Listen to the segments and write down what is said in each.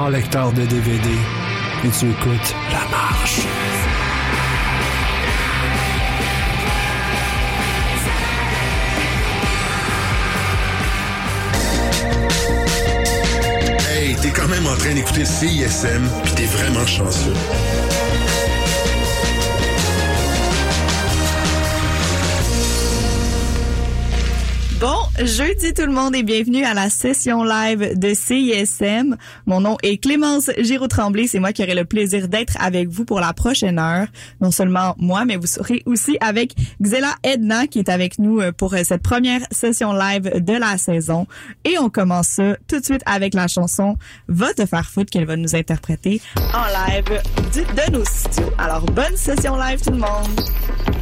grand lecteur de DVD et tu écoutes La Marche. Hey, t'es quand même en train d'écouter CISM, puis t'es vraiment chanceux. Jeudi tout le monde et bienvenue à la session live de CISM. Mon nom est Clémence Giraud-Tremblay. C'est moi qui aurai le plaisir d'être avec vous pour la prochaine heure. Non seulement moi, mais vous serez aussi avec Xela Edna qui est avec nous euh, pour euh, cette première session live de la saison. Et on commence tout de suite avec la chanson Va te qu'elle va nous interpréter en live de nos studios. Alors, bonne session live tout le monde!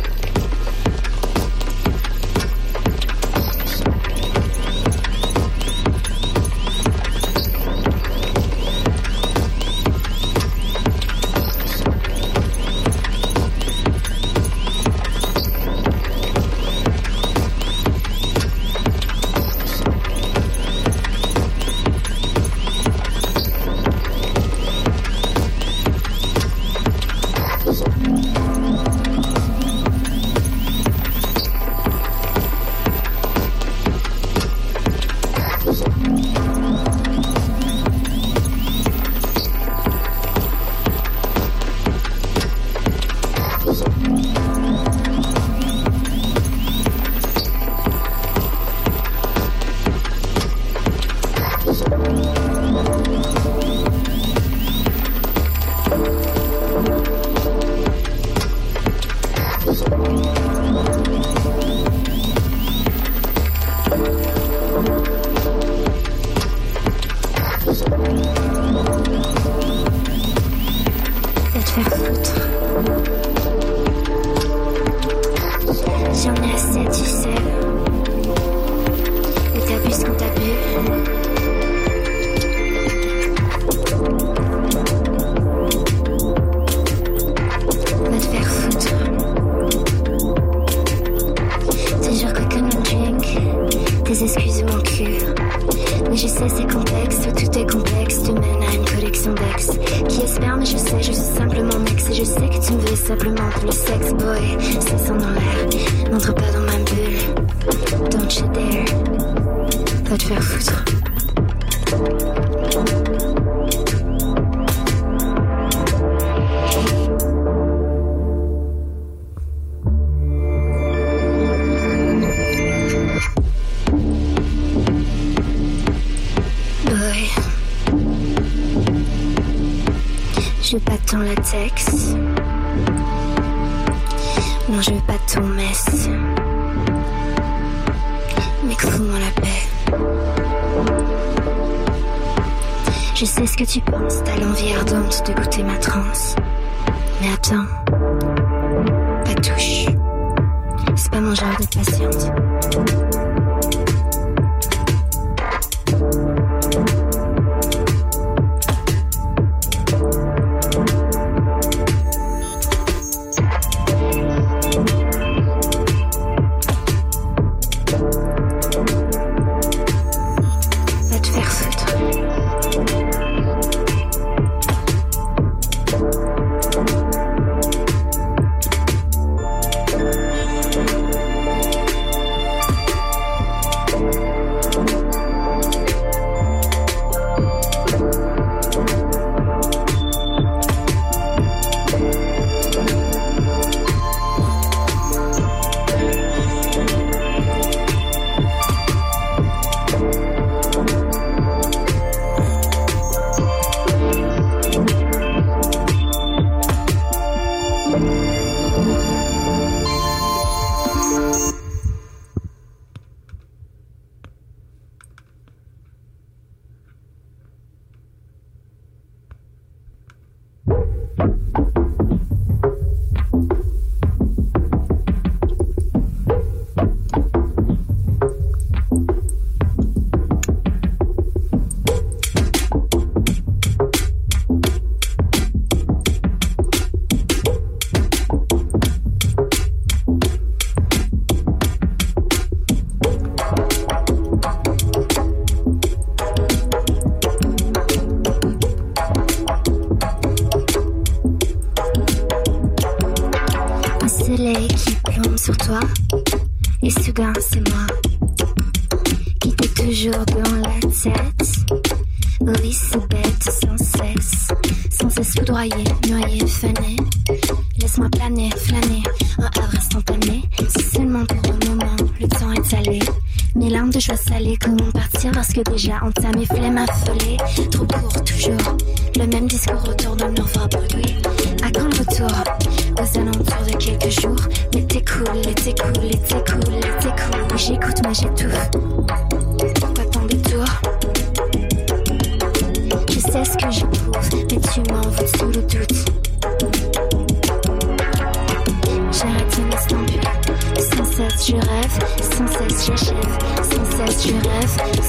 life.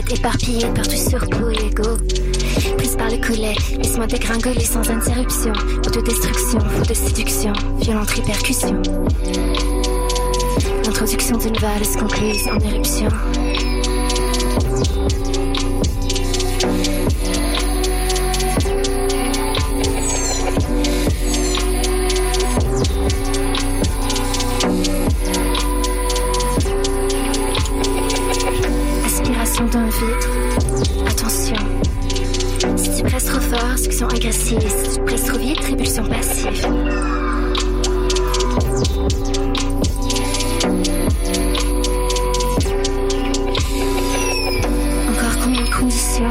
Violette éparpillée partout sur et ego. Prise par le collet, laisse-moi dégringoler sans interruption. Autodestruction, faute de séduction, violente répercussion. L'introduction d'une valse concluse en éruption. Répulsion passive. Encore combien de conditions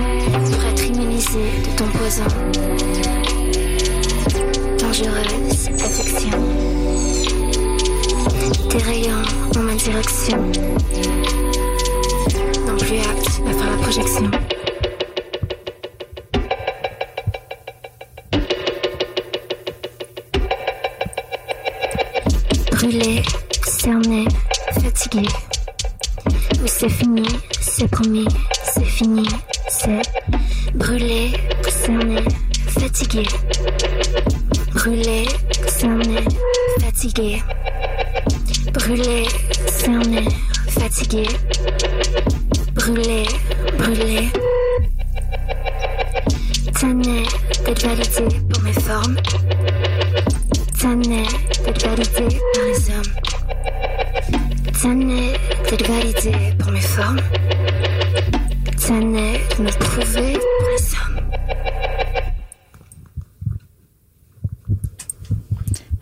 pour être immunisé de ton poison? Dangereuse affection. Tes rayons en ma direction. Validé pour.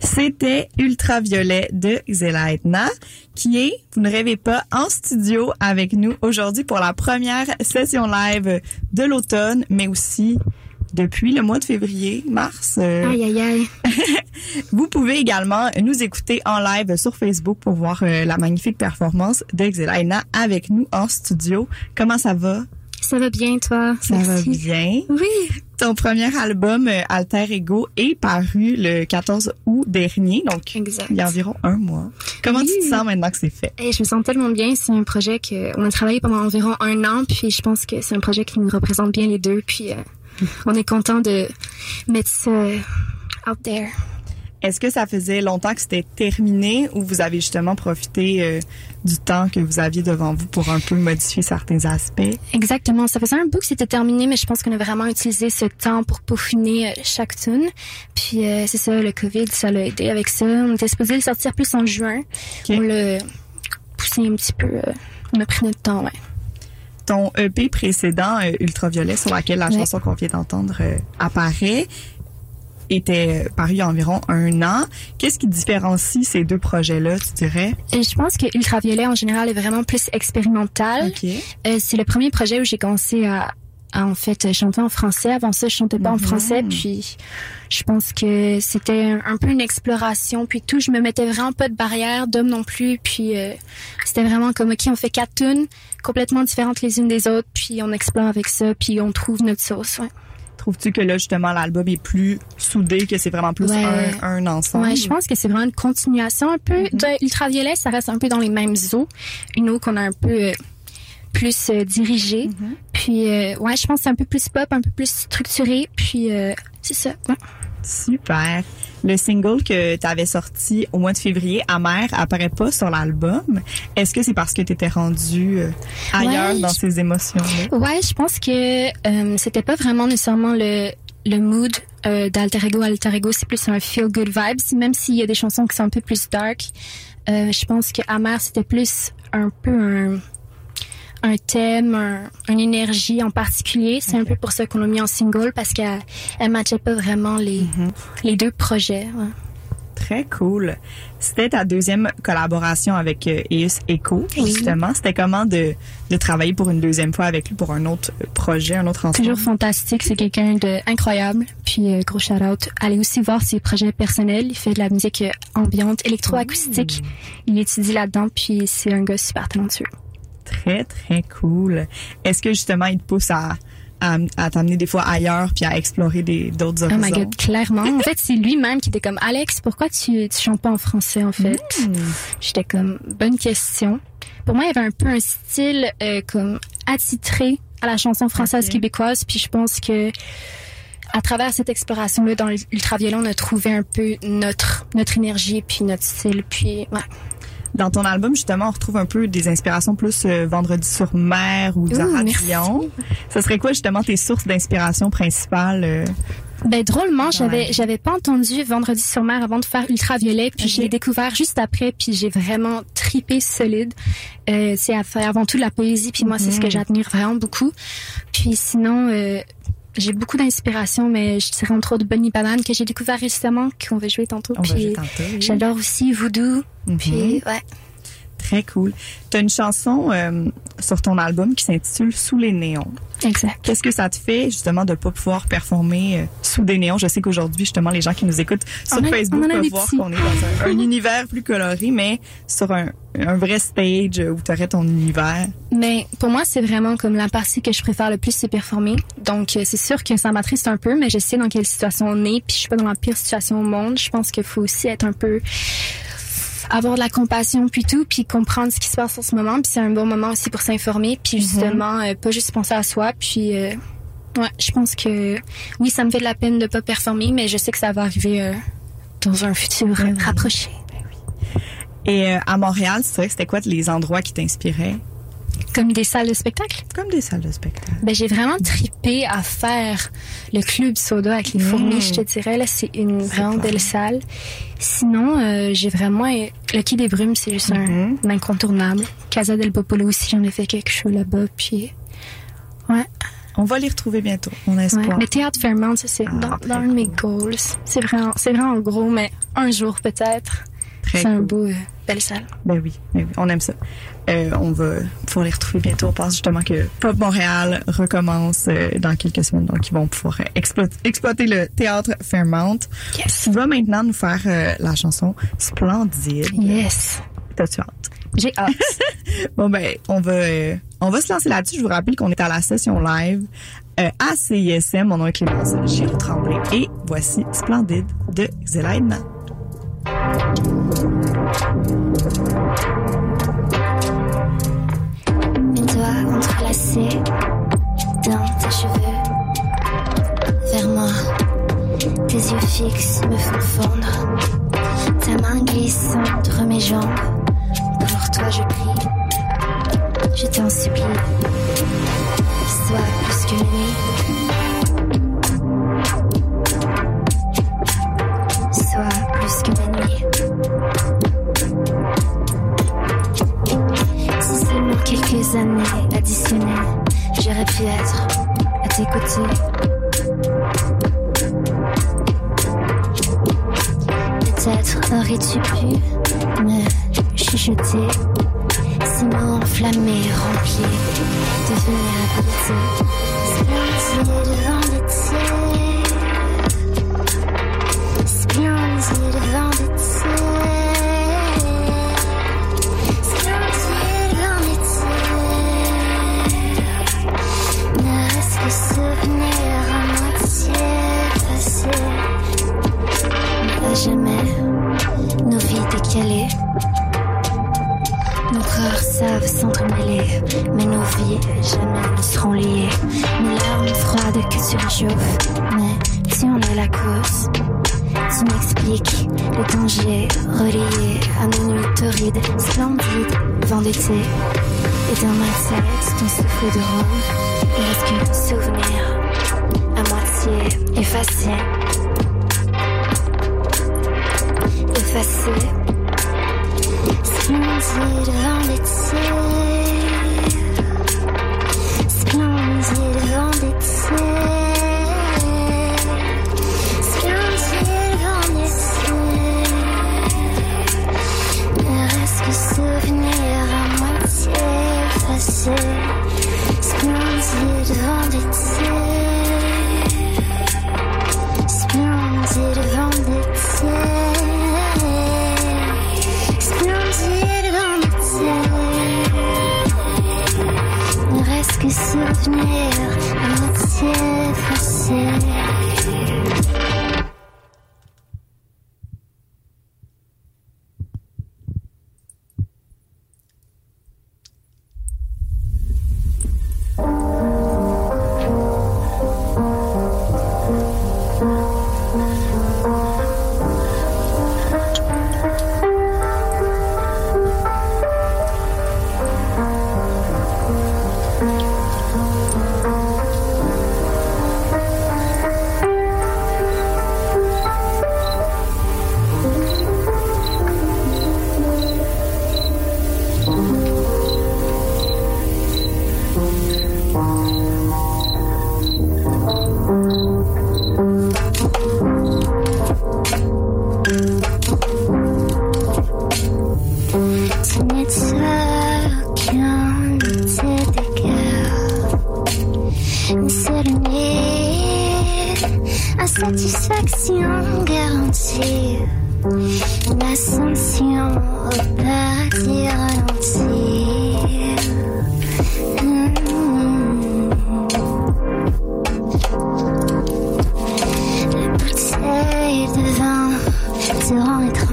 C'était Ultraviolet de Zelaitna, qui est, vous ne rêvez pas, en studio avec nous aujourd'hui pour la première session live de l'automne, mais aussi depuis le mois de février, mars. euh, Aïe aïe aïe. Vous pouvez également nous écouter en live sur Facebook pour voir euh, la magnifique performance de Xelaina avec nous en studio. Comment ça va? Ça va bien, toi? Ça Merci. va bien. Oui. Ton premier album, euh, Alter Ego, est paru le 14 août dernier, donc Exact. il y a environ un mois. Comment Oui. tu te sens maintenant que c'est fait? Et je me sens tellement bien. C'est un projet que on a travaillé pendant environ un an, puis je pense que c'est un projet qui nous représente bien les deux. Puis euh, on est content de mettre ça out there. Est-ce que ça faisait longtemps que c'était terminé ou vous avez justement profité euh, du temps que vous aviez devant vous pour un peu modifier certains aspects? Exactement. Ça faisait un bout que c'était terminé, mais je pense qu'on a vraiment utilisé ce temps pour peaufiner euh, chaque tune. Puis euh, c'est ça, le Covid, ça l'a aidé avec ça. On était supposé le sortir plus en juin. On l'a poussé un petit peu. euh, on a pris notre temps, ouais. Ton EP précédent, euh, Ultraviolet, sur laquelle la Ouais. chanson qu'on vient d'entendre euh, apparaît, était euh, paru il y a environ un an. Qu'est-ce qui différencie ces deux projets-là, tu dirais? Et je pense que Ultraviolet en général est vraiment plus expérimental. Euh, c'est le premier projet où j'ai commencé à, à, en fait chanter en français. Avant ça, je chantais pas en Mhm. français. Puis je pense que c'était un, peu une exploration. Puis tout, je me mettais vraiment pas de barrière, d'homme non plus. Puis euh, c'était vraiment comme ok, on fait quatre tunes complètement différentes les unes des autres. Puis on explore avec ça. Puis on trouve notre sauce. Ouais. Trouves-tu que là, justement, l'album est plus soudé, que c'est vraiment plus Ouais. un, un ensemble? Ouais, je pense que c'est vraiment une continuation un peu de Ultraviolet. Ça reste un peu dans les mêmes eaux. Une eau qu'on a un peu euh, plus euh, dirigée. Puis, euh, ouais, je pense que c'est un peu plus pop, un peu plus structuré. Puis, euh, c'est ça. ouais. Super. Le single que tu avais sorti au mois de février, Amer, apparaît pas sur l'album. Est-ce que c'est parce que tu étais rendu euh, ailleurs Ouais, dans je- ces émotions-là? Ouais, je pense que euh, c'était pas vraiment nécessairement le le mood euh, d'Alter Ego. Alter Ego, c'est plus un feel good vibes, même s'il y a des chansons qui sont un peu plus dark. Euh, je pense que Amer, c'était plus un peu un un thème, un, une énergie en particulier. C'est un peu pour ça qu'on l'a mis en single parce qu'elle elle matchait pas vraiment les les deux projets. ouais. Très cool. C'était ta deuxième collaboration avec euh, Eus Echo, Oui. justement. C'était comment de, de travailler pour une deuxième fois avec lui pour un autre euh, projet, un autre ensemble? Toujours fantastique, c'est quelqu'un de incroyable. Puis euh, gros shout out. Allez aussi voir ses projets personnels. Il fait de la musique euh, ambiante, électroacoustique. Il étudie là-dedans, puis c'est un gars super talentueux. Très, très cool. Est-ce que justement, il te pousse à, à, à t'amener des fois ailleurs puis à explorer des d'autres Oh horizons? my god, clairement. En fait, c'est lui-même qui était comme Alex, pourquoi tu tu chantes pas en français en fait? J'étais comme bonne question. Pour moi, il y avait un peu un style euh, comme attitré à la chanson française québécoise, puis je pense que à travers cette exploration-là dans l'ultraviolet, on a trouvé un peu notre notre énergie puis notre style, puis ouais. Dans ton album, justement, on retrouve un peu des inspirations plus euh, Vendredi sur mer ou Zara. Dion. Ce serait quoi, justement, tes sources d'inspiration principales? euh? Ben drôlement, j'avais j'avais pas entendu Vendredi sur mer avant de faire Ultraviolet, puis je l'ai découvert juste après, puis j'ai vraiment tripé solide. Euh, c'est à faire avant tout de la poésie, puis moi c'est ce que j'admire vraiment beaucoup. Puis sinon, euh, j'ai beaucoup d'inspiration, mais je dirais entre autres Bunny Banane que j'ai découvert récemment, qu'on va jouer tantôt. On va jouer tantôt, oui. j'adore aussi Voodoo. Mhm. Puis ouais. Très cool. T'as une chanson euh, sur ton album qui s'intitule Sous les néons. Exact. Qu'est-ce que ça te fait justement de pas pouvoir performer euh, sous des néons? Je sais qu'aujourd'hui justement les gens qui nous écoutent sur a- Facebook peuvent voir qu'on est dans un, un univers plus coloré, mais sur un, un vrai stage où tu aurais ton univers. Mais pour moi, c'est vraiment comme la partie que je préfère le plus, c'est performer. Donc, euh, c'est sûr que ça m'attriste un peu, mais je sais dans quelle situation on est, puis je suis pas dans la pire situation au monde. Je pense qu'il faut aussi être un peu avoir de la compassion puis tout puis comprendre ce qui se passe en ce moment puis c'est un bon moment aussi pour s'informer puis justement euh, pas juste penser à soi puis euh, ouais je pense que oui ça me fait de la peine de pas performer mais je sais que ça va arriver euh, dans un futur rapproché. Et à Montréal, c'est vrai que c'était quoi les endroits qui t'inspiraient? Comme des salles de spectacle? Comme des salles de spectacle. Ben, j'ai vraiment tripé à faire le club soda avec les fourmis, je te dirais. Là, c'est une vraiment fun. belle salle. Sinon, euh, j'ai vraiment... Le Quai des Brumes, c'est juste un, un incontournable. Casa del Popolo aussi, j'en ai fait quelque chose là-bas. Puis, ouais. On va les retrouver bientôt, on ouais. espère. Le théâtre Fairmount, ça, c'est Ah, dans, dans mes goals. C'est vraiment, c'est vraiment gros, mais un jour peut-être. Très C'est un cool. beau, euh, belle salle. Ben oui, ben oui, on aime ça. Euh, on va pouvoir les retrouver bientôt. On pense justement que Pop Montréal recommence euh, dans quelques semaines, donc ils vont pouvoir exploiter, exploiter le théâtre Fairmount. Yes. Tu vas maintenant nous faire euh, la chanson Splendide. Yes. T'as-tu hâte? J'ai hâte. Bon ben, on va on va se lancer là-dessus. Je vous rappelle qu'on est à la session live à CISM. Mon nom est Clémence Giraud Tremblay et voici Splendide de Zelaina. Mes doigts entrelacés dans tes cheveux. Vers moi, tes yeux fixes me font fondre. Ta main glisse entre mes jambes. Pour toi, je prie. Je t'en supplie.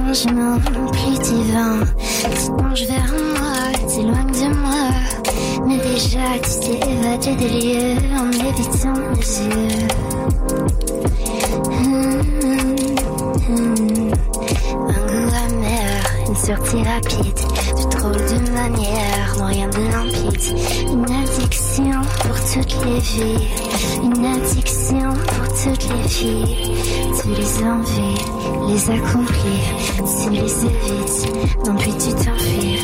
Rend étrangement plus divin. Tu penches vers moi, t'éloignes de moi. Mais déjà, tu t'es évadé des lieux en évitant mes yeux. Hum. Un goût amer, une sortie rapide, de drôle de manière, non rien de limpide. Une addiction toutes les vies, une addiction pour toutes les filles. Tu les envies, les accomplis, tu les évites, non puis tu t'enfuis.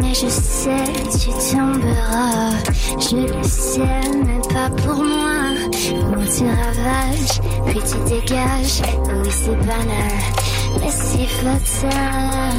Mais je sais, tu tomberas, je le sais, mais pas pour moi. Moi tu ravages, puis tu dégages, oui c'est banal, mais si fatal.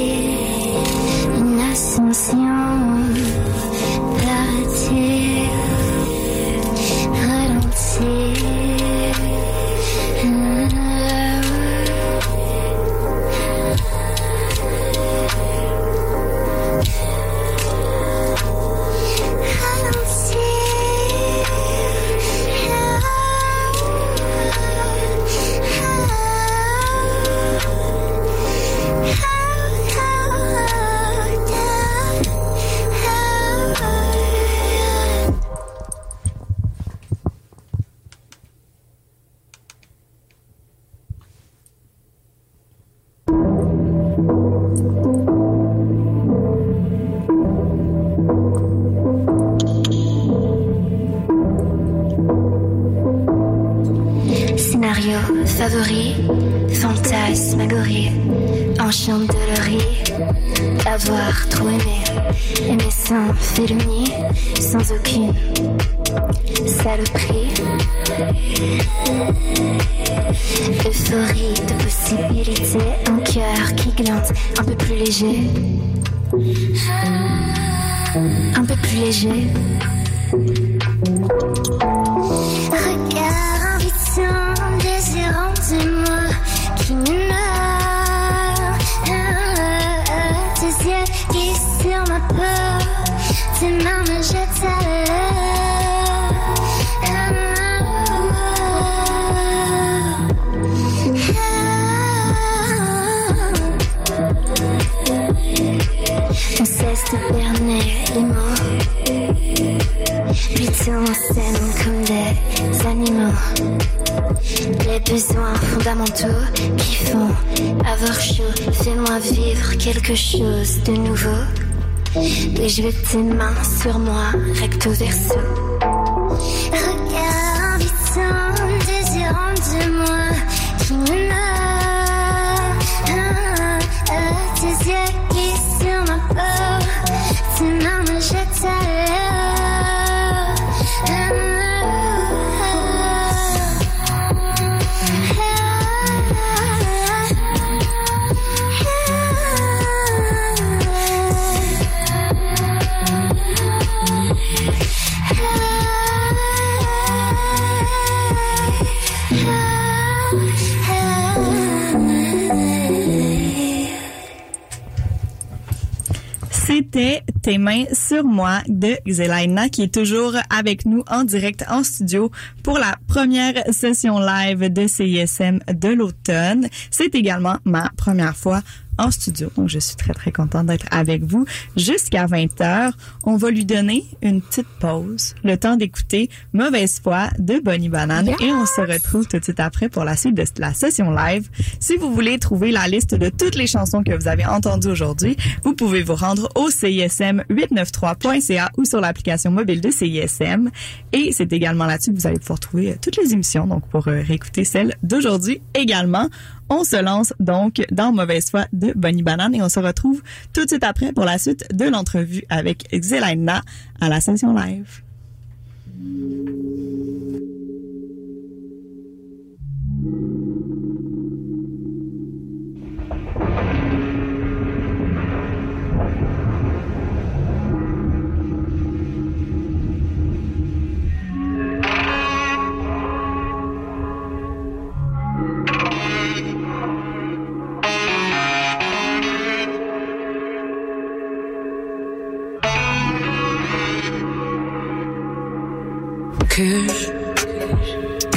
Favori, fantasmagorie, enchanterie, avoir trop aimé, aimer sans félonie, sans aucune saloperie. Euphorie de possibilités, un cœur qui glante, un peu plus léger. Un peu plus léger. Besoins fondamentaux qui font avoir chaud. Fais-moi vivre quelque chose de nouveau. Et je vais tes mains sur moi, recto verso C'était Tes mains sur moi de Xelaina qui est toujours avec nous en direct en studio pour la première session live de CISM de l'automne. C'est également ma première fois en studio. Donc, je suis très, très contente d'être avec vous jusqu'à 20 heures. On va lui donner une petite pause, le temps d'écouter Mauvaise foi de Bonnie Banane et on se retrouve tout de suite après pour la suite de la session live. Si vous voulez trouver la liste de toutes les chansons que vous avez entendues aujourd'hui, vous pouvez vous rendre au CISM893.ca ou sur l'application mobile de CISM. Et c'est également là-dessus que vous allez pouvoir trouver euh, toutes les émissions, donc pour euh, réécouter celle d'aujourd'hui également. On se lance donc dans Mauvaise foi de Bonnie Banane et on se retrouve tout de suite après pour la suite de l'entrevue avec Xelaina à la session live. Que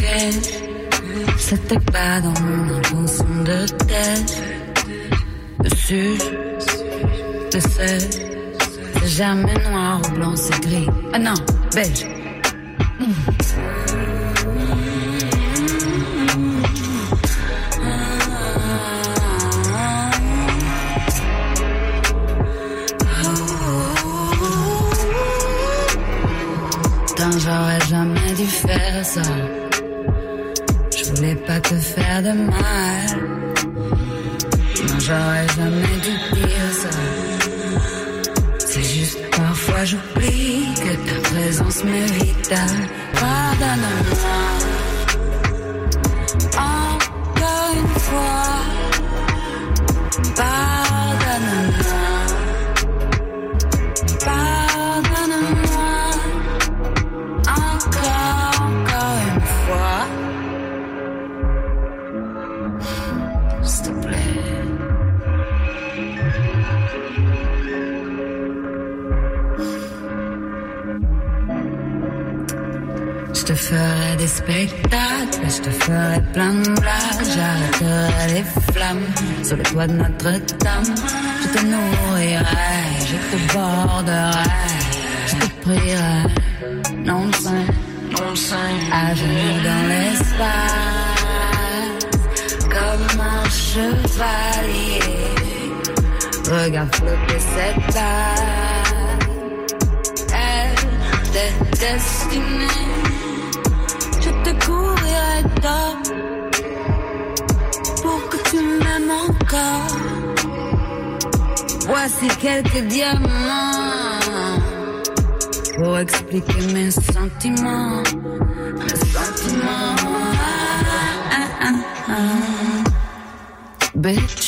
que c'était pas dans mon intention de tête. Dessus je sais c'est jamais noir ou blanc c'est gris. Ah non beige. Putain, Je voulais pas te faire de mal. Non, j'aurais jamais dû dire ça. C'est juste parfois j'oublie que ta présence m'est vitale. De Notre-Dame. Je te nourrirai, je te borderai, je te prierai, non saint, non saint, à genoux dans l'espace, comme un chevalier. Regarde flotter cette taille, elle est destinée. Je te couvrirai d'or Voici quelques diamants pour expliquer mes sentiments. Mes sentiments. Ah, ah, ah. Bitch.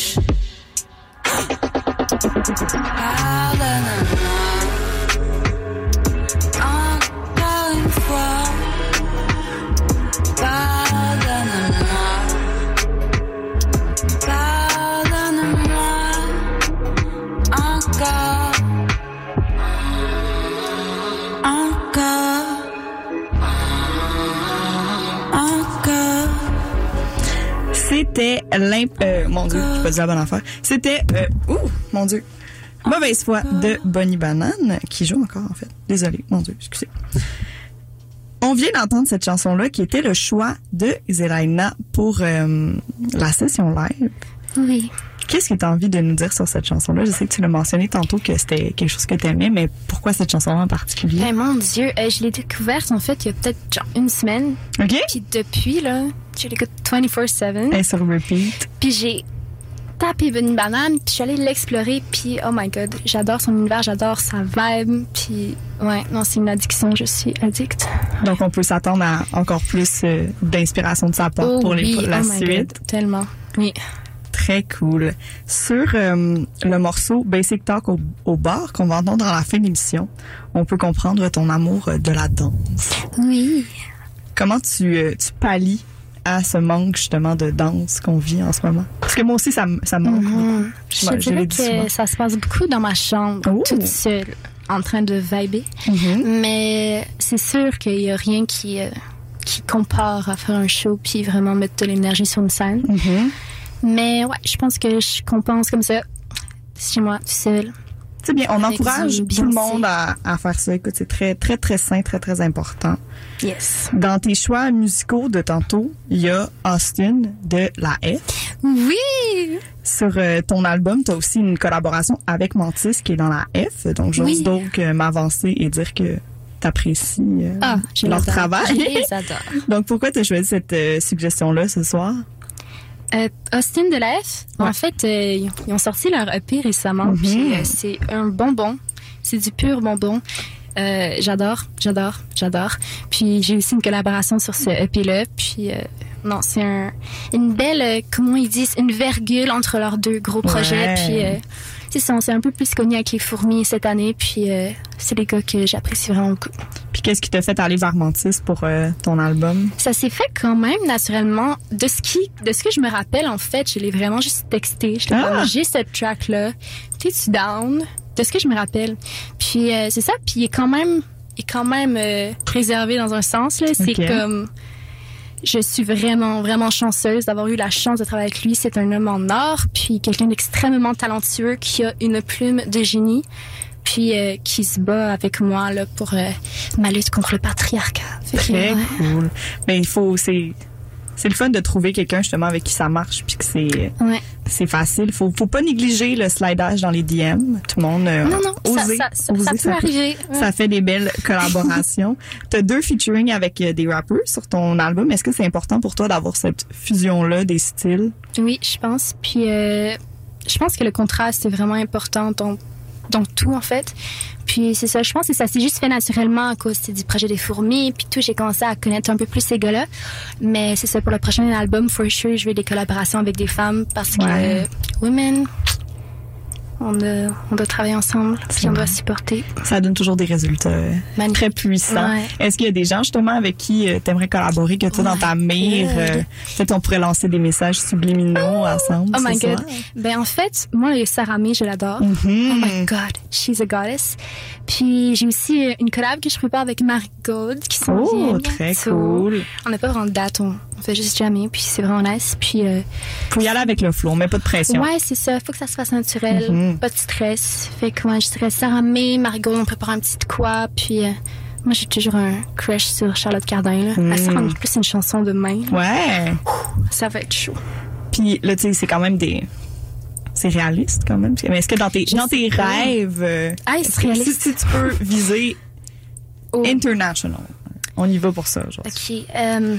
L'imp... Euh, mon Dieu, j'ai pas dit la bonne affaire. C'était... Euh, ouh, mon Dieu. Mauvaise foi de Bonnie Banane, qui joue encore, en fait. Désolée, mon Dieu, excusez. On vient d'entendre cette chanson-là, qui était le choix de Zelaina pour euh, la session live. Oui. Qu'est-ce que tu as envie de nous dire sur cette chanson-là? Je sais que tu l'as mentionné tantôt que c'était quelque chose que tu aimais, mais pourquoi cette chanson-là en particulier? Ben, mon Dieu, euh, je l'ai découverte en fait il y a peut-être genre une semaine. OK? Puis depuis, là, je l'écoute 24-7. Et sur repeat. Puis j'ai tapé Bunny Banane, puis je suis allée l'explorer, puis oh my god, j'adore son univers, j'adore sa vibe, puis ouais, non, c'est une addiction, je suis addict. Donc, on peut s'attendre à encore plus euh, d'inspiration de sa part Oh pour, les, oui, pour la oh my suite. God, tellement. Oui. Très cool. Sur euh, le morceau Basic Talk au, au bar qu'on va entendre à la fin de l'émission, on peut comprendre ton amour euh, de la danse. Oui. Comment tu, euh, tu pallies à ce manque justement de danse qu'on vit en ce moment? Parce que moi aussi, ça, me- ça manque. Mhm. Je Ouais, dirais que ça se passe beaucoup dans ma chambre, Oh. toute seule, en train de vibrer. Mhm. Mais c'est sûr qu'il y a rien qui, euh, qui compare à faire un show puis vraiment mettre de l'énergie sur une scène. Mhm. Mais ouais, je pense que je compense comme ça, chez moi, tout seul. C'est bien, on encourage tout le monde à, à faire ça. Écoute, c'est très, très, très sain, très, très important. Yes. Dans tes choix musicaux de tantôt, il y a Austin de la F. Oui! Sur euh, ton album, tu as aussi une collaboration avec Mantis qui est dans la F. Donc, j'ose Oui. donc euh, m'avancer et dire que tu apprécies Ah, leur travail. Je les adore. Donc, pourquoi tu as choisi cette euh, suggestion-là ce soir? Euh, Austin de la F, Ouais. en fait, euh, ils ont- sorti leur EP récemment. Mhm. Puis euh, c'est un bonbon. C'est du pur bonbon. Euh, j'adore, j'adore, j'adore. Puis j'ai aussi une collaboration sur ce EP-là. Puis euh, non, c'est un, une belle, euh, comment ils disent, une virgule entre leurs deux gros projets. Ouais. Puis euh, c'est ça, on s'est un peu plus connus avec les fourmis cette année. Puis euh, c'est des gars que j'apprécie vraiment beaucoup. Puis, qu'est-ce qui t'a fait aller vers Mantis pour euh, ton album? Ça s'est fait quand même naturellement. De ce qui, de ce que je me rappelle, en fait, je l'ai vraiment juste texté. Je Ah! j'ai cette track-là. T'es-tu down? De ce que je me rappelle. Puis euh, c'est ça. Puis il est quand même, il est quand même préservé dans un sens. Là, c'est comme. Je suis vraiment, vraiment chanceuse d'avoir eu la chance de travailler avec lui. C'est un homme en or, puis quelqu'un d'extrêmement talentueux qui a une plume de génie, puis euh, qui se bat avec moi là pour euh, ma lutte contre le patriarcat. Fait que, Très ouais. cool. Mais il faut, c'est, c'est le fun de trouver quelqu'un justement avec qui ça marche puis que c'est, Ouais. c'est facile. Faut, faut pas négliger le slidage dans les DM. Tout le monde, euh, Non, non, ça, osez, ça, ça, osez, ça peut arriver. Ouais. Ça fait des belles collaborations. T'as deux featuring avec euh, des rappers sur ton album. Est-ce que c'est important pour toi d'avoir cette fusion-là des styles? Oui, je pense. Puis, euh, je pense que le contraste est vraiment important dans tout, en fait. Puis, c'est ça, je pense que ça s'est juste fait naturellement à cause du projet des fourmis. Puis tout, j'ai commencé à connaître un peu plus ces gars-là. Mais c'est ça, pour le prochain album, for sure, je veux des collaborations avec des femmes parce que Ouais. euh, women, On doit, on doit travailler ensemble, puis on doit supporter. Ça donne toujours des résultats euh, Magnifique. très puissants. Ouais. Est-ce qu'il y a des gens justement avec qui tu aimerais collaborer, que tu as dans ta mire? Euh, Peut-être on pourrait lancer des messages subliminaux ensemble. Oh my god. Ben en fait, moi Sarah May, je l'adore. Mhm. Oh my god, she's a goddess. Puis j'ai aussi euh, une collab que je prépare avec Marie Gold qui s'en Oh, très cool. On n'a pas vraiment de date, on, on fait juste jamais, puis c'est vraiment nice. Puis euh, Faut y aller avec le flow, on met pas de pression. ouais, c'est ça, faut que ça se fasse naturel, Mhm. pas de stress. Fait que moi je dirais Sarah May, Marie Gold, on prépare un petit quoi, puis euh, moi j'ai toujours un crush sur Charlotte Cardin là. Elle sort en plus une chanson demain. Ouais. Ça va être chaud. Puis là, tu sais, c'est quand même des. C'est réaliste quand même. Mais est-ce que dans tes, Je dans tes rêves, Ah, est-ce c'est que si tu peux viser Oh. international, on y va pour ça. Ok, euh,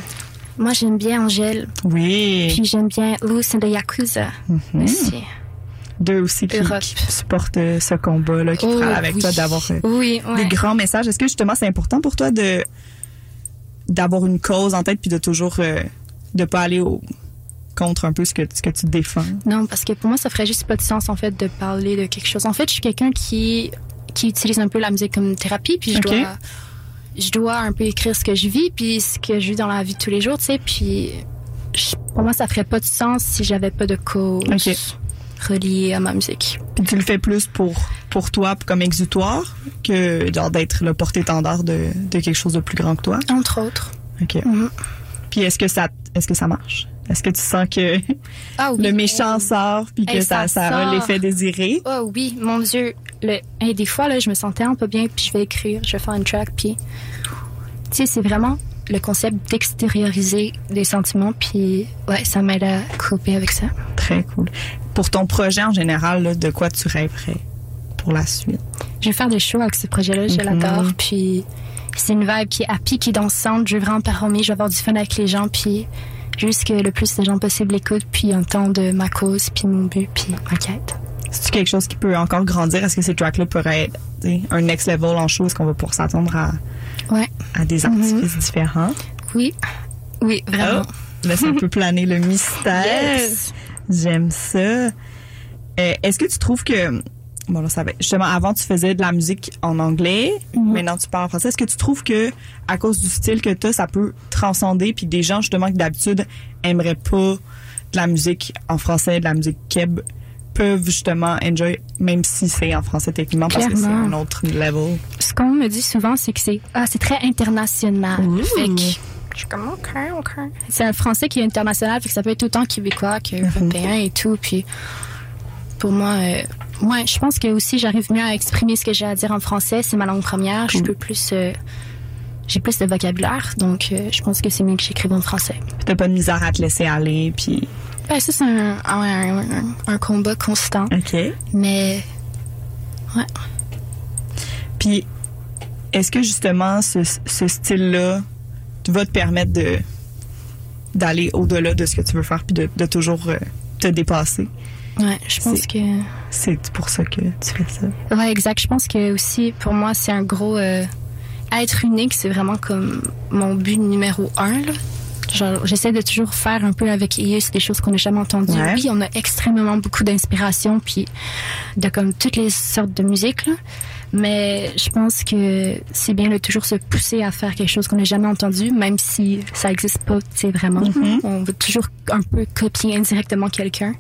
moi j'aime bien Angèle, Oui. puis j'aime bien Loose and the Yakuza aussi. Deux aussi qui, supportent euh, ce combat-là, qui Oh, avec oui. toi d'avoir euh, Oui, ouais. des grands messages. Est-ce que justement c'est important pour toi de d'avoir une cause en tête puis de toujours euh, de pas aller au contre un peu ce que ce que tu défends? Non, parce que pour moi, ça ferait juste pas de sens, en fait, de parler de quelque chose. En fait, je suis quelqu'un qui, qui utilise un peu la musique comme thérapie, puis je Ok. dois, je dois un peu écrire ce que je vis, puis ce que je vis dans la vie de tous les jours, tu sais, puis je- pour moi, ça ferait pas de sens si j'avais pas de cause Ok. reliée à ma musique. Puis tu le fais plus pour pour toi comme exutoire que genre d'être le porte-étendard de, de quelque chose de plus grand que toi? Entre autres. OK. Mhm. Puis est-ce que ça est-ce que ça marche? Est-ce que tu sens que Ah oui. le méchant sort puis que ça, ça ça a l'effet désiré? Oh oui, mon Dieu. Le, hey, des fois, là, je me sentais un peu bien, puis je vais écrire, je vais faire une track, puis... Tu sais, c'est vraiment le concept d'extérioriser des sentiments, puis ouais, ça m'aide à couper avec ça. Très cool. Pour ton projet en général, là, de quoi tu rêverais pour la suite? Je vais faire des shows avec ce projet-là, je Mhm. l'adore, puis c'est une vibe qui est happy, qui est dansante, je veux vraiment performer, je vais avoir du fun avec les gens, puis juste que le plus de gens possible écoutent, puis entendent ma cause, puis mon but, puis ma quête. C'est quelque chose qui peut encore grandir? Est-ce que ces tracks-là pourraient être un next level en show? Est-ce qu'on va pouvoir s'attendre à, Ouais, à des artifices différents? Oui, oui, vraiment. Oh, laisse un peu planer le mystère. Yes. J'aime ça. Euh, Est-ce que tu trouves que bon là ça va justement avant tu faisais de la musique en anglais, Mhm. maintenant tu parles en français. Est-ce que tu trouves que à cause du style que tu as, ça peut transcender puis des gens justement qui d'habitude aimeraient pas de la musique en français, de la musique keb peuvent justement enjoy même si c'est en français techniquement parce que c'est un autre level. ce qu'on me dit souvent, c'est que c'est ah, c'est très international. Ouh. Fait que je suis comme OK, OK. C'est un français qui est international, fait que ça peut être autant québécois que européen et tout. Puis pour moi, euh, moi, je pense que aussi j'arrive mieux à exprimer ce que j'ai à dire en français. C'est ma langue première. Je peux plus, euh, j'ai plus de vocabulaire, donc euh, je pense que c'est mieux que j'écrive en français. T'as pas de misère à te laisser aller puis Ben, ça c'est un, un, un- un combat constant, OK. mais Puis, est-ce que justement ce, ce style-là va te permettre de d'aller au-delà de ce que tu veux faire puis de, de toujours euh, te dépasser? ouais, je pense que C'est pour ça que tu fais ça. Ouais, exact. Je pense que aussi, pour moi, c'est un gros. euh, être unique, c'est vraiment comme mon but numéro un. Là. J'essaie de toujours faire un peu avec Ius des choses qu'on n'a jamais entendues. Ouais. Oui, on a extrêmement beaucoup d'inspiration, puis de comme toutes les sortes de musique. Là. Mais je pense que c'est bien de toujours se pousser à faire quelque chose qu'on n'a jamais entendu, même si ça n'existe pas, tu sais, vraiment. On veut toujours un peu copier indirectement quelqu'un,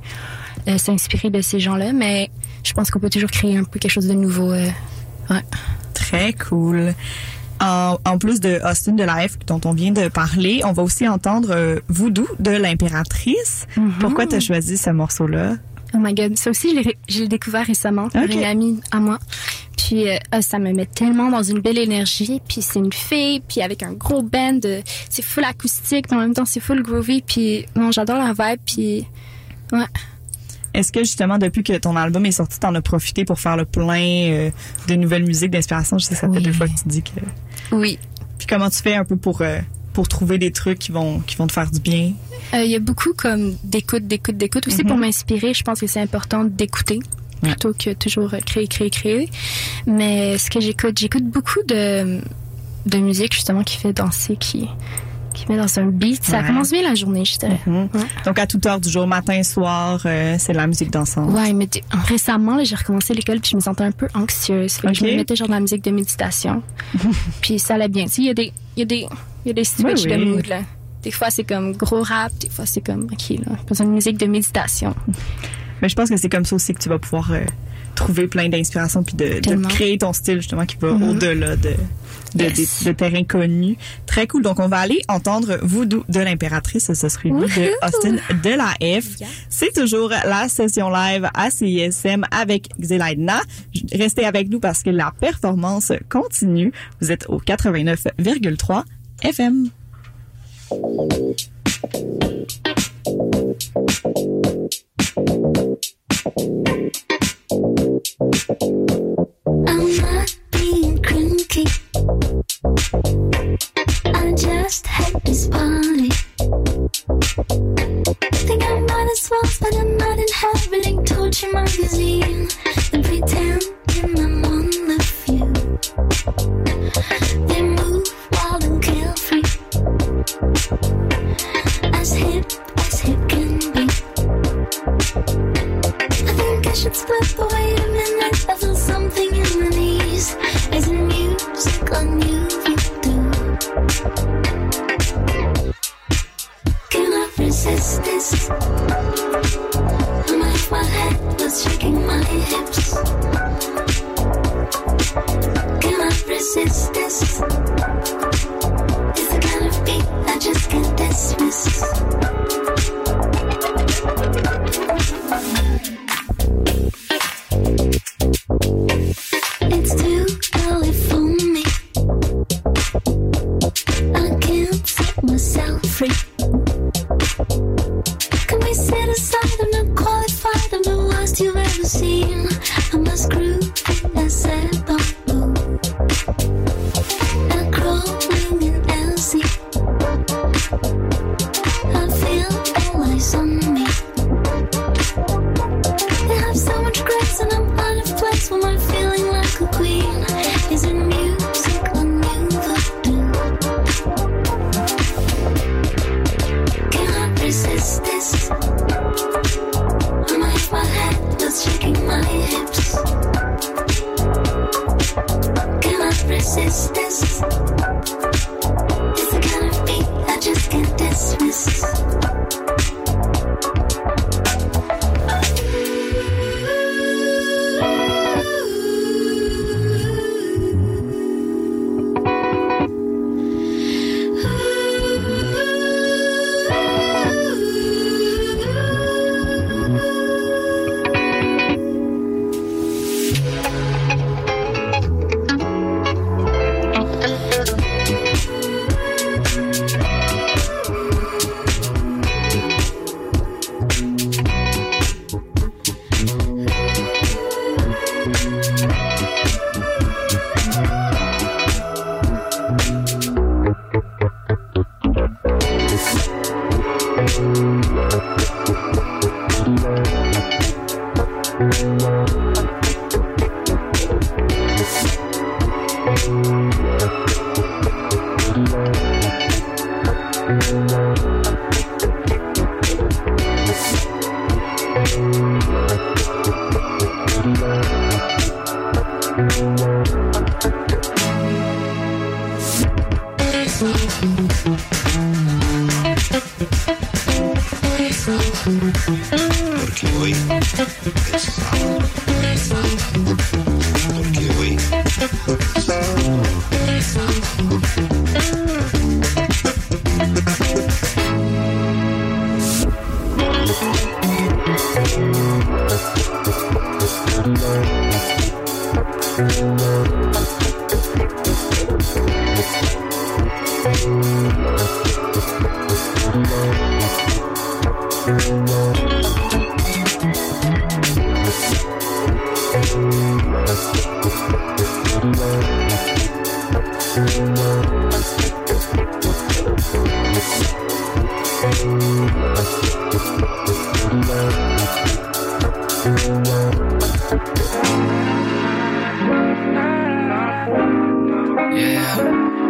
euh, s'inspirer de ces gens-là, mais je pense qu'on peut toujours créer un peu quelque chose de nouveau. euh, ouais. Très cool. En, en plus de Austin de Life dont on vient de parler, on va aussi entendre euh, Voodoo de l'impératrice. Pourquoi tu as choisi ce morceau-là? Oh my god, ça aussi, je l'ai- découvert récemment par Ok. une amie à moi. Puis euh, ah, ça me met tellement dans une belle énergie. Puis c'est une fille, puis avec un gros band, euh, c'est full acoustique, mais en même temps c'est full groovy. Puis non, j'adore la vibe. Puis ouais, Est-ce que justement, depuis que ton album est sorti, t'en as profité pour faire le plein euh, de nouvelles musiques d'inspiration? Je sais que ça fait deux fois que tu dis que... oui. Puis comment tu fais un peu pour euh, pour trouver des trucs qui vont qui vont te faire du bien? Euh, Il y a beaucoup comme d'écoute, d'écoute, d'écoute. Aussi pour m'inspirer, je pense que c'est important d'écouter Ouais. plutôt que toujours euh, créer, créer, créer. Mais ce que j'écoute, j'écoute beaucoup de, de musique justement qui fait danser, qui, qui met dans un beat. Ça Ouais. commence bien la journée, je dirais. Ouais. Donc, à toute heure du jour, matin, soir, euh, c'est de la musique dansante. Ouais, mais récemment, j'ai recommencé l'école puis je me sentais un peu anxieuse. Fait que Ok. Je me mettais genre de la musique de méditation. puis ça allait bien. Tu sais, il y a des, il y a des, il y a des switches Oui, de mood, là. Des fois, c'est comme gros rap, des fois, c'est comme, OK, là, j'ai besoin de musique de méditation. Mais je pense que c'est comme ça aussi que tu vas pouvoir euh, trouver plein d'inspiration puis de, créer ton style justement qui va Mhm. au-delà de, de, Yes. des- de terrains connus. Très cool. Donc, on va aller entendre Voodoo de l'impératrice. Ce serait lui de Austin de la F. C'est toujours la session live à CISM avec Xelaina. Restez avec nous parce que la performance continue. Vous êtes au 89,3 FM. I'm not being I just had this party.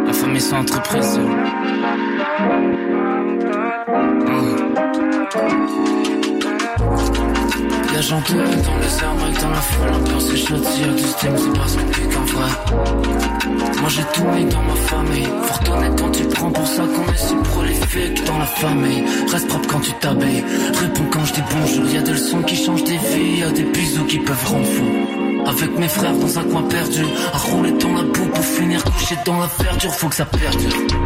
La famille sans entreprise. Oh. Y'a Jean dans les armes, dans la foule, l'ambiance est chaude, y'a du steam, c'est pas son pic en vrai. Moi j'ai tout mis dans ma famille. Faut quand tu prends pour ça qu'on est si prolifique dans la famille. Reste propre quand tu t'habilles. Réponds quand je dis bonjour. Y'a des leçons qui changent des vies. Y'a des bisous qui peuvent rendre fou. Avec mes frères dans un coin perdu. À rouler dans la boue pour finir couché dans la verdure. Faut que ça perdure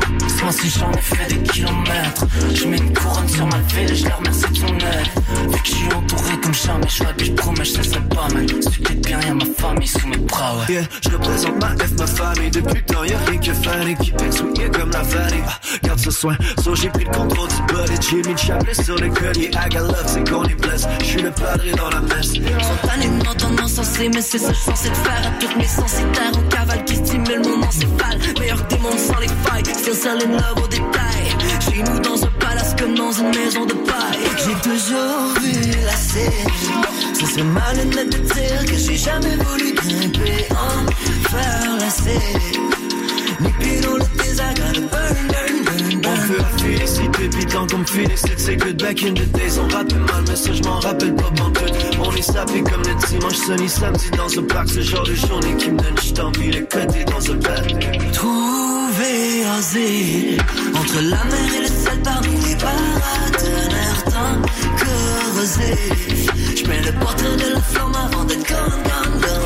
Moi si j'en ai fait des kilomètres. Je mets une couronne sur ma ville et je la remercie de son aide. Vu que je suis entouré comme jamais Je fais je promets je cesserai pas man. C'était bien y'a ma famille sous mes bras ouais. Yeah, Je représente ma F, ma famille. Depuis temps y'a rien que Fanny Qui souillé comme la vanille. Ah, Garde ce soin, so j'ai pris le contrôle du mis le chapelet sur le collier I got love, c'est qu'on est blessé. Je suis le padre dans la messe. Spontanément tendance censée mais c'est ça censé te faire à toutes mes sens terre en cavale qui stimule mon encéphale Meilleur que des mondes sans les failles. Still selling love au détail. Chez nous dans un palace comme dans une maison de paille. J'ai toujours vu la scène. Ce serait malhonnête de dire que j'ai jamais voulu grimper en faire la scène. Ni puis dans le désert, gotta burn, burn, burn. On veut féliciter, puis tant qu'on me félicite, c'est que back in the days, on rappelle mal, mais ça je m'en rappelle pas pantoute. On est sapé comme le dimanche, sunny samedi dans un parc, ce genre de journée qui me donne juste envie de côté dans un bar. Trouver asile entre la mer et le sel parmi les paratonnerres, tant que rosé. J'mets le portrait de la flamme avant d'être gone, gone.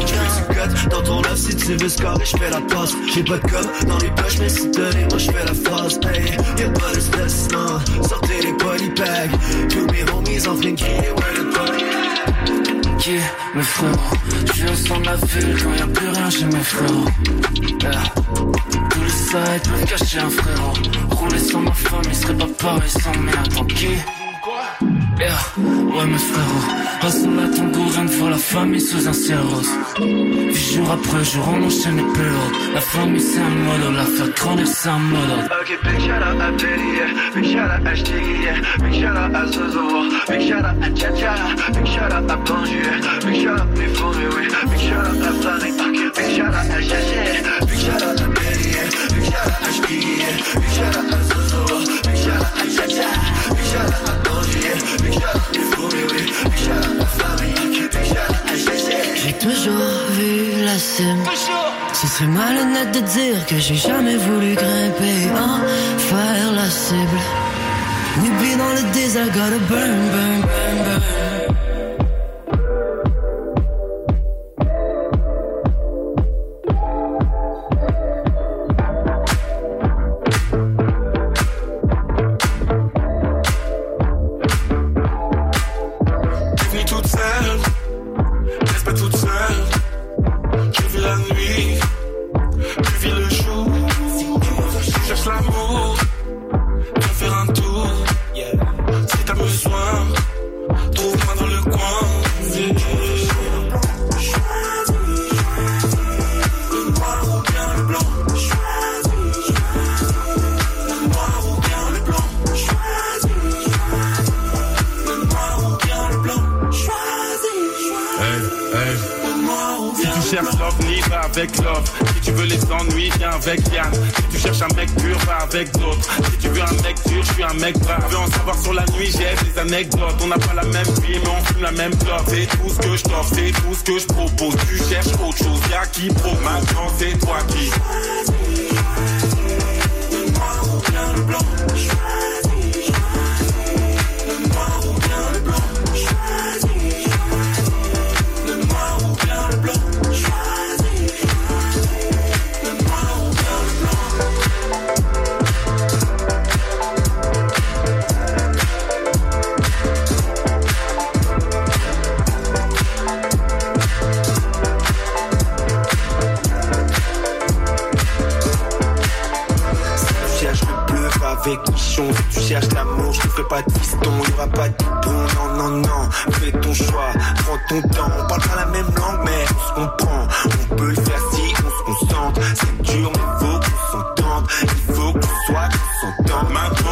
Dans ton love, si tu veux scorer, j'fais la passe. J'ai pas de com dans les poches, mais si donné, moi j'fais la phrase. Hey, y'a pas de stress, non. Sortez les polybags. Tous mes homies en train de crier, ouais, le temps. Qui mes frérots Je de la ville quand y'a plus rien chez mes frérots yeah. Tous les sides peuvent cacher un frérot Rouler sans ma famille serait pas pareil sans merde Tant qui? Yeah, ouais mes frérots Hustle à ton une fois la famille sous un ciel rose Puis jour après jour on enchaîne les plus hautes La famille c'est un modèle, la faire grandir c'est un modèle Ok, big shout out à Betty, yeah. Big shout out à Stiggy, yeah. Big shout out à Zozo, Big shout out à Chacha, Big shout out à Banju. Big shout out mes fourmis, oui. Big shout out à Paris, ok. Big shout out à Chacha, Big shout out à Betty, yeah. Big shout out à Stiggy, yeah. Big shout out à Zozo, Big shout out à Chacha, Big shout out à J'ai toujours vu la scène. Ce serait malhonnête de dire que j'ai jamais voulu grimper en faire la cible. Pieds dans le désert, gotta burn, burn, burn, burn Si tu cherches l'ovni, va avec love. Si tu veux les ennuis, viens avec Yann. Si tu cherches un mec pur, va avec d'autres. Si tu veux un mec dur, je suis un mec brave. Veux en savoir sur la nuit, j'ai des anecdotes. On n'a pas la même vie, mais on fume la même clope. C'est tout ce que je t'offre, c'est tout ce que je propose. Tu cherches autre chose, y'a qui pro. Maintenant, c'est toi qui. Cherches l'amour, je te ferai pas de fiston. Y aura pas de bidon, non, non, non. Fais ton choix, prends ton temps. On parle pas la même langue, mais on se comprend. On peut le faire si on se concentre. C'est dur, mais faut qu'on s'entende. Il faut qu'on soit, qu'on.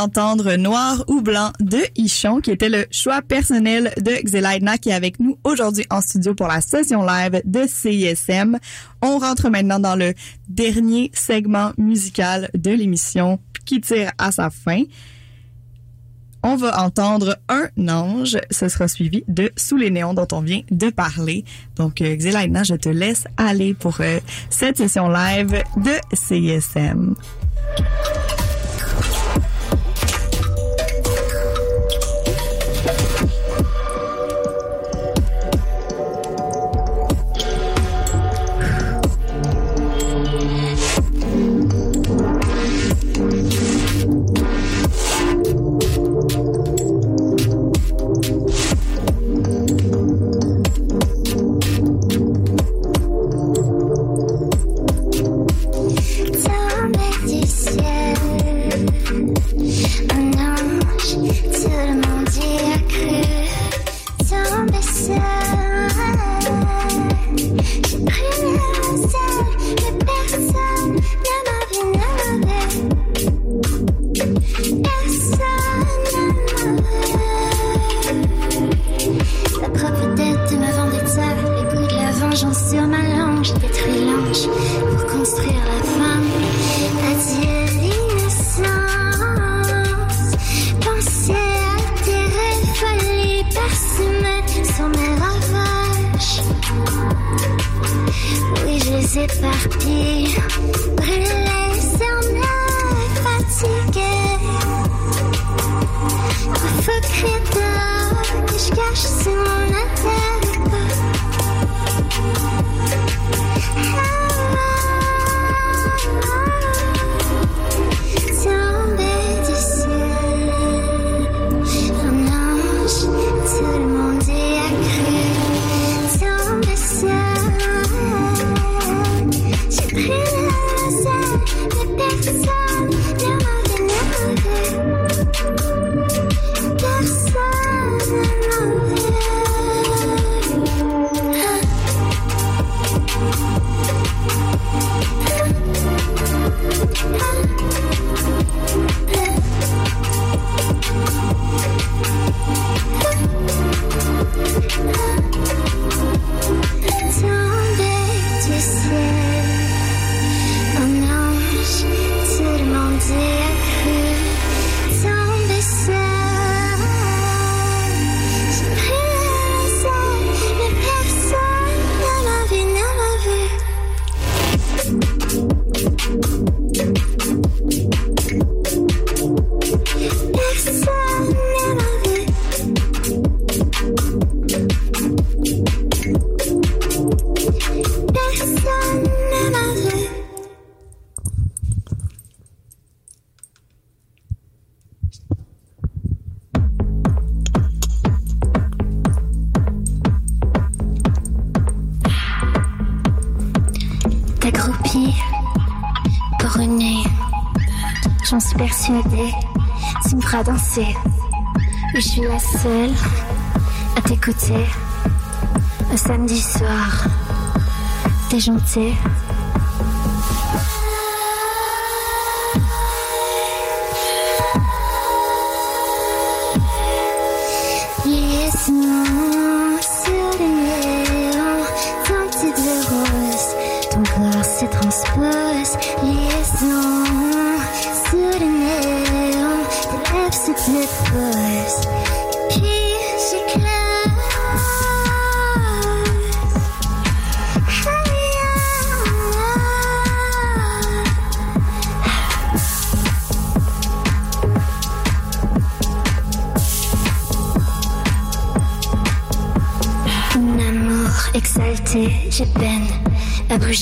D'entendre Noir ou Blanc de Ichon, qui était le choix personnel de Xelaidna, qui est avec nous aujourd'hui en studio pour la session live de CISM. On rentre maintenant dans le dernier segment musical de l'émission qui tire à sa fin. On va entendre un ange. Ce sera suivi de Sous les néons dont on vient de parler. Donc, euh, Xelaidna, je te laisse aller pour euh, cette session live de CISM. Oui, je les éparpille, brûlés sur mes fatigués. Faut que je cache sous mon intérieur. Je suis la seule à t'écouter. Un samedi soir, t'es gentil.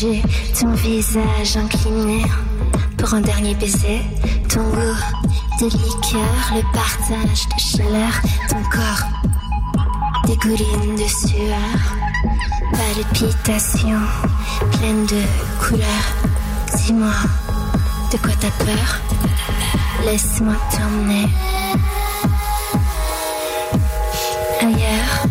Ton visage incliné pour un dernier baiser. Ton goût de liqueur, le partage de chaleur, ton corps dégouline de sueur, palpitations pleines de couleurs. Dis-moi, de quoi t'as peur Laisse-moi t'emmener ailleurs.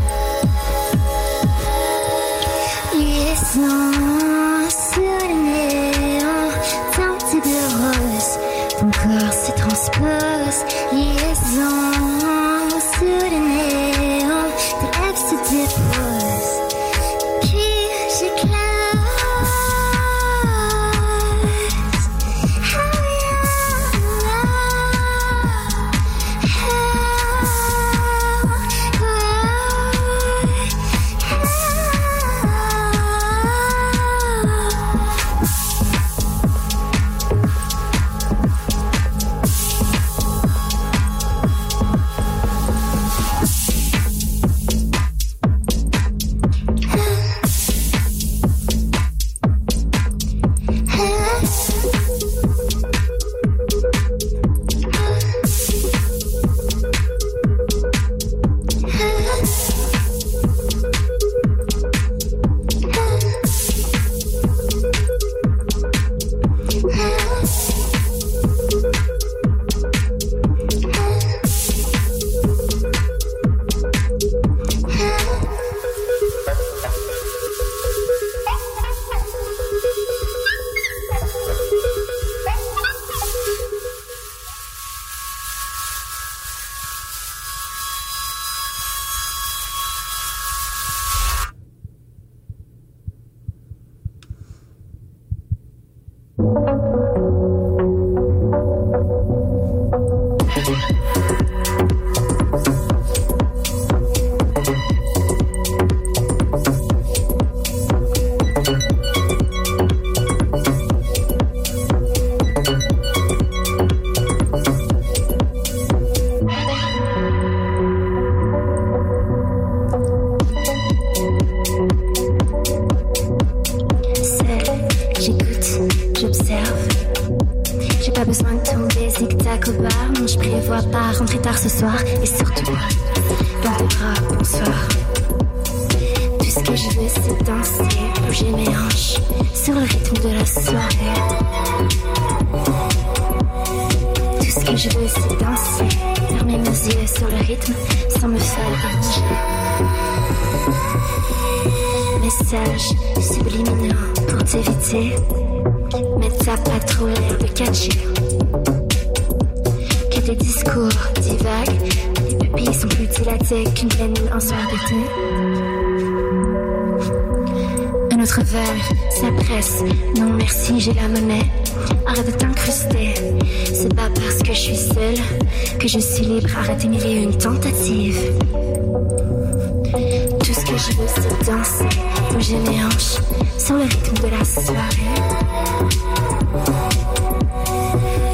Message subliminal pour t'éviter, mais t'as pas trouvé le catcher. Que tes discours divaguent, tes pupilles sont plus dilatées qu'une planine en soir d'été. Un autre verre, ça presse, non merci, j'ai la monnaie. Arrête de t'incruster. C'est pas parce que je suis seule que je suis libre. Arrête une une tentative je veux c'est danser. bouger mes hanches sur le rythme de la soirée.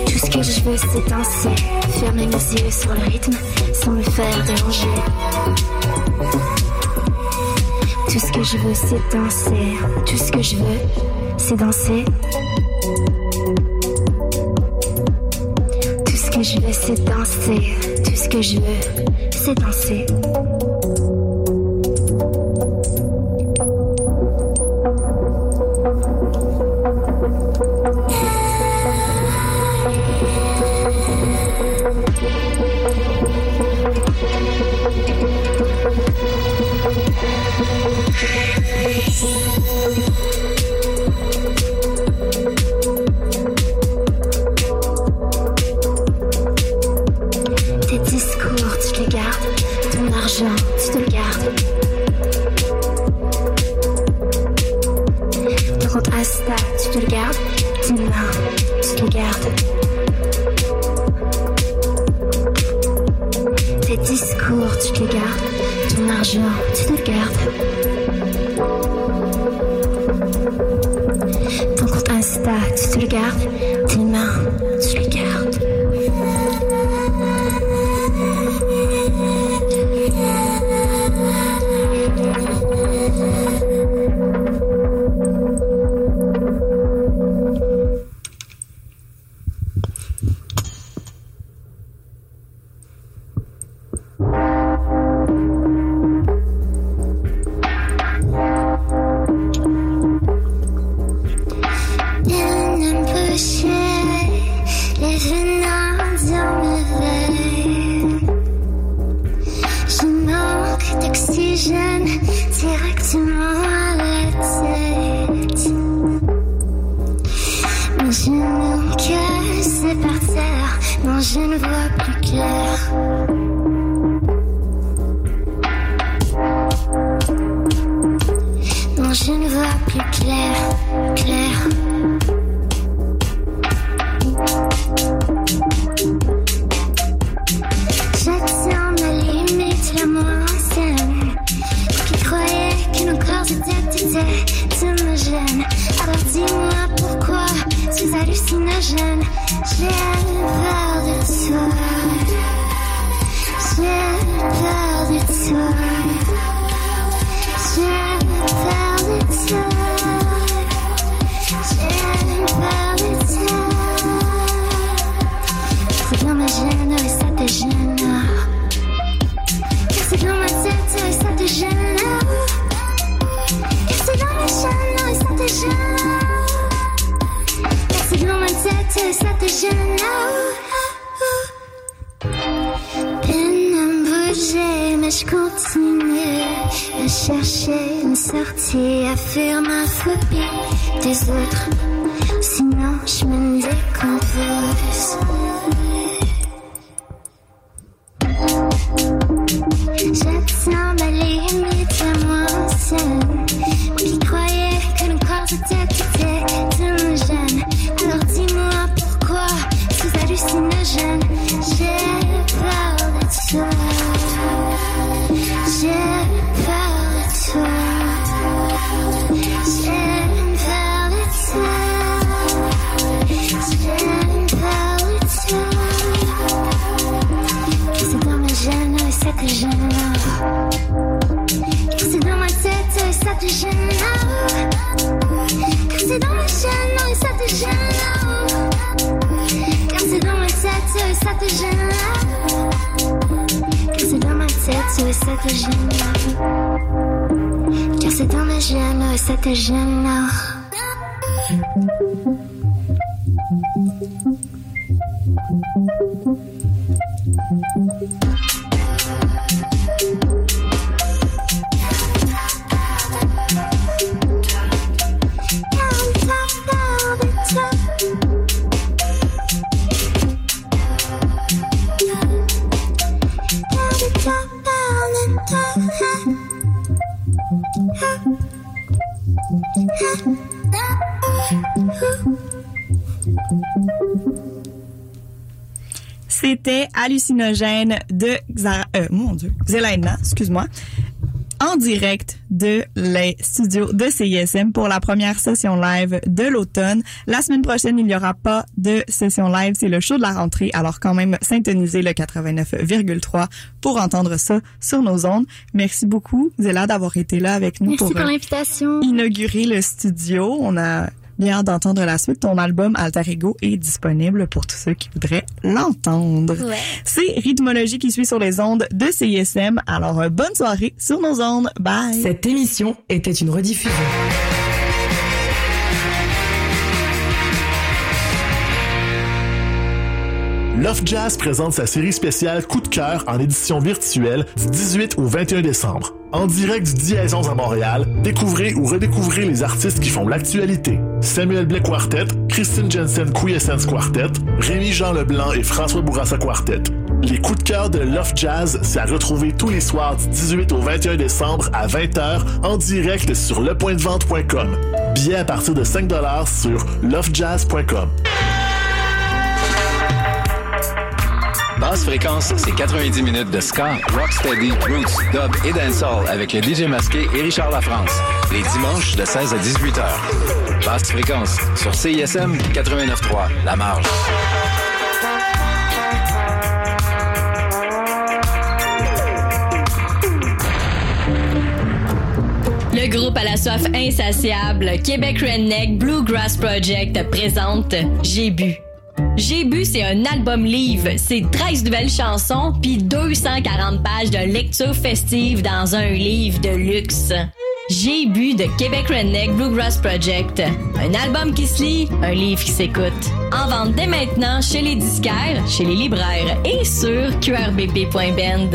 Tout ce que je veux, c'est danser, fermer mes yeux sur le rythme sans me faire déranger. Tout ce que je veux, c'est danser, tout ce que je veux, c'est danser. Tout ce que je veux, c'est danser, tout ce que je veux, c'est danser. chercher une sortie, à fuir ma phobie des autres. Sinon, je me décompose. Génial. Car c'est dans mes gènes, c'était génial. C'était hallucinogène de Xara, euh, mon Dieu, excuse-moi, en direct de les studios de CISM pour la première session live de l'automne. La semaine prochaine, il n'y aura pas de session live, c'est le show de la rentrée, alors quand même synthonisez le 89,3 pour entendre ça sur nos ondes. Merci beaucoup, Zéla, d'avoir été là avec nous Merci pour, pour euh, l'invitation. inaugurer le studio. On a bien hâte d'entendre la suite. Ton album Alter Ego est disponible pour tous ceux qui voudraient l'entendre. Ouais. C'est Rythmologie qui suit sur les ondes de CISM. Alors, euh, bonne soirée sur nos ondes. Bye! Cette émission était une rediffusion. Love Jazz présente sa série spéciale Coup de cœur en édition virtuelle du 18 au 21 décembre. En direct du Diaison à Montréal, découvrez ou redécouvrez les artistes qui font l'actualité. Samuel Blais Quartet, Christine Jensen Quiescence Quartet, Rémi-Jean Leblanc et François Bourassa Quartet. Les coups de cœur de Love Jazz, c'est à retrouver tous les soirs du 18 au 21 décembre à 20h en direct sur lepointdevente.com. Billets à partir de 5 sur lovejazz.com. Basse fréquence, c'est 90 minutes de ska, rocksteady, roots, dub et dancehall avec le DJ masqué et Richard Lafrance. Les dimanches de 16 à 18 heures. Basse fréquence sur CISM 89.3, La Marge. Le groupe à la soif insatiable, Québec Redneck Bluegrass Project présente J'ai bu. J'ai bu, c'est un album livre. C'est 13 nouvelles chansons puis 240 pages de lecture festive dans un livre de luxe. J'ai bu de Québec Redneck Bluegrass Project. Un album qui se lit, un livre qui s'écoute. En vente dès maintenant chez les disquaires, chez les libraires et sur qrbb.bend.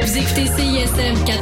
Vous écoutez CISM 80.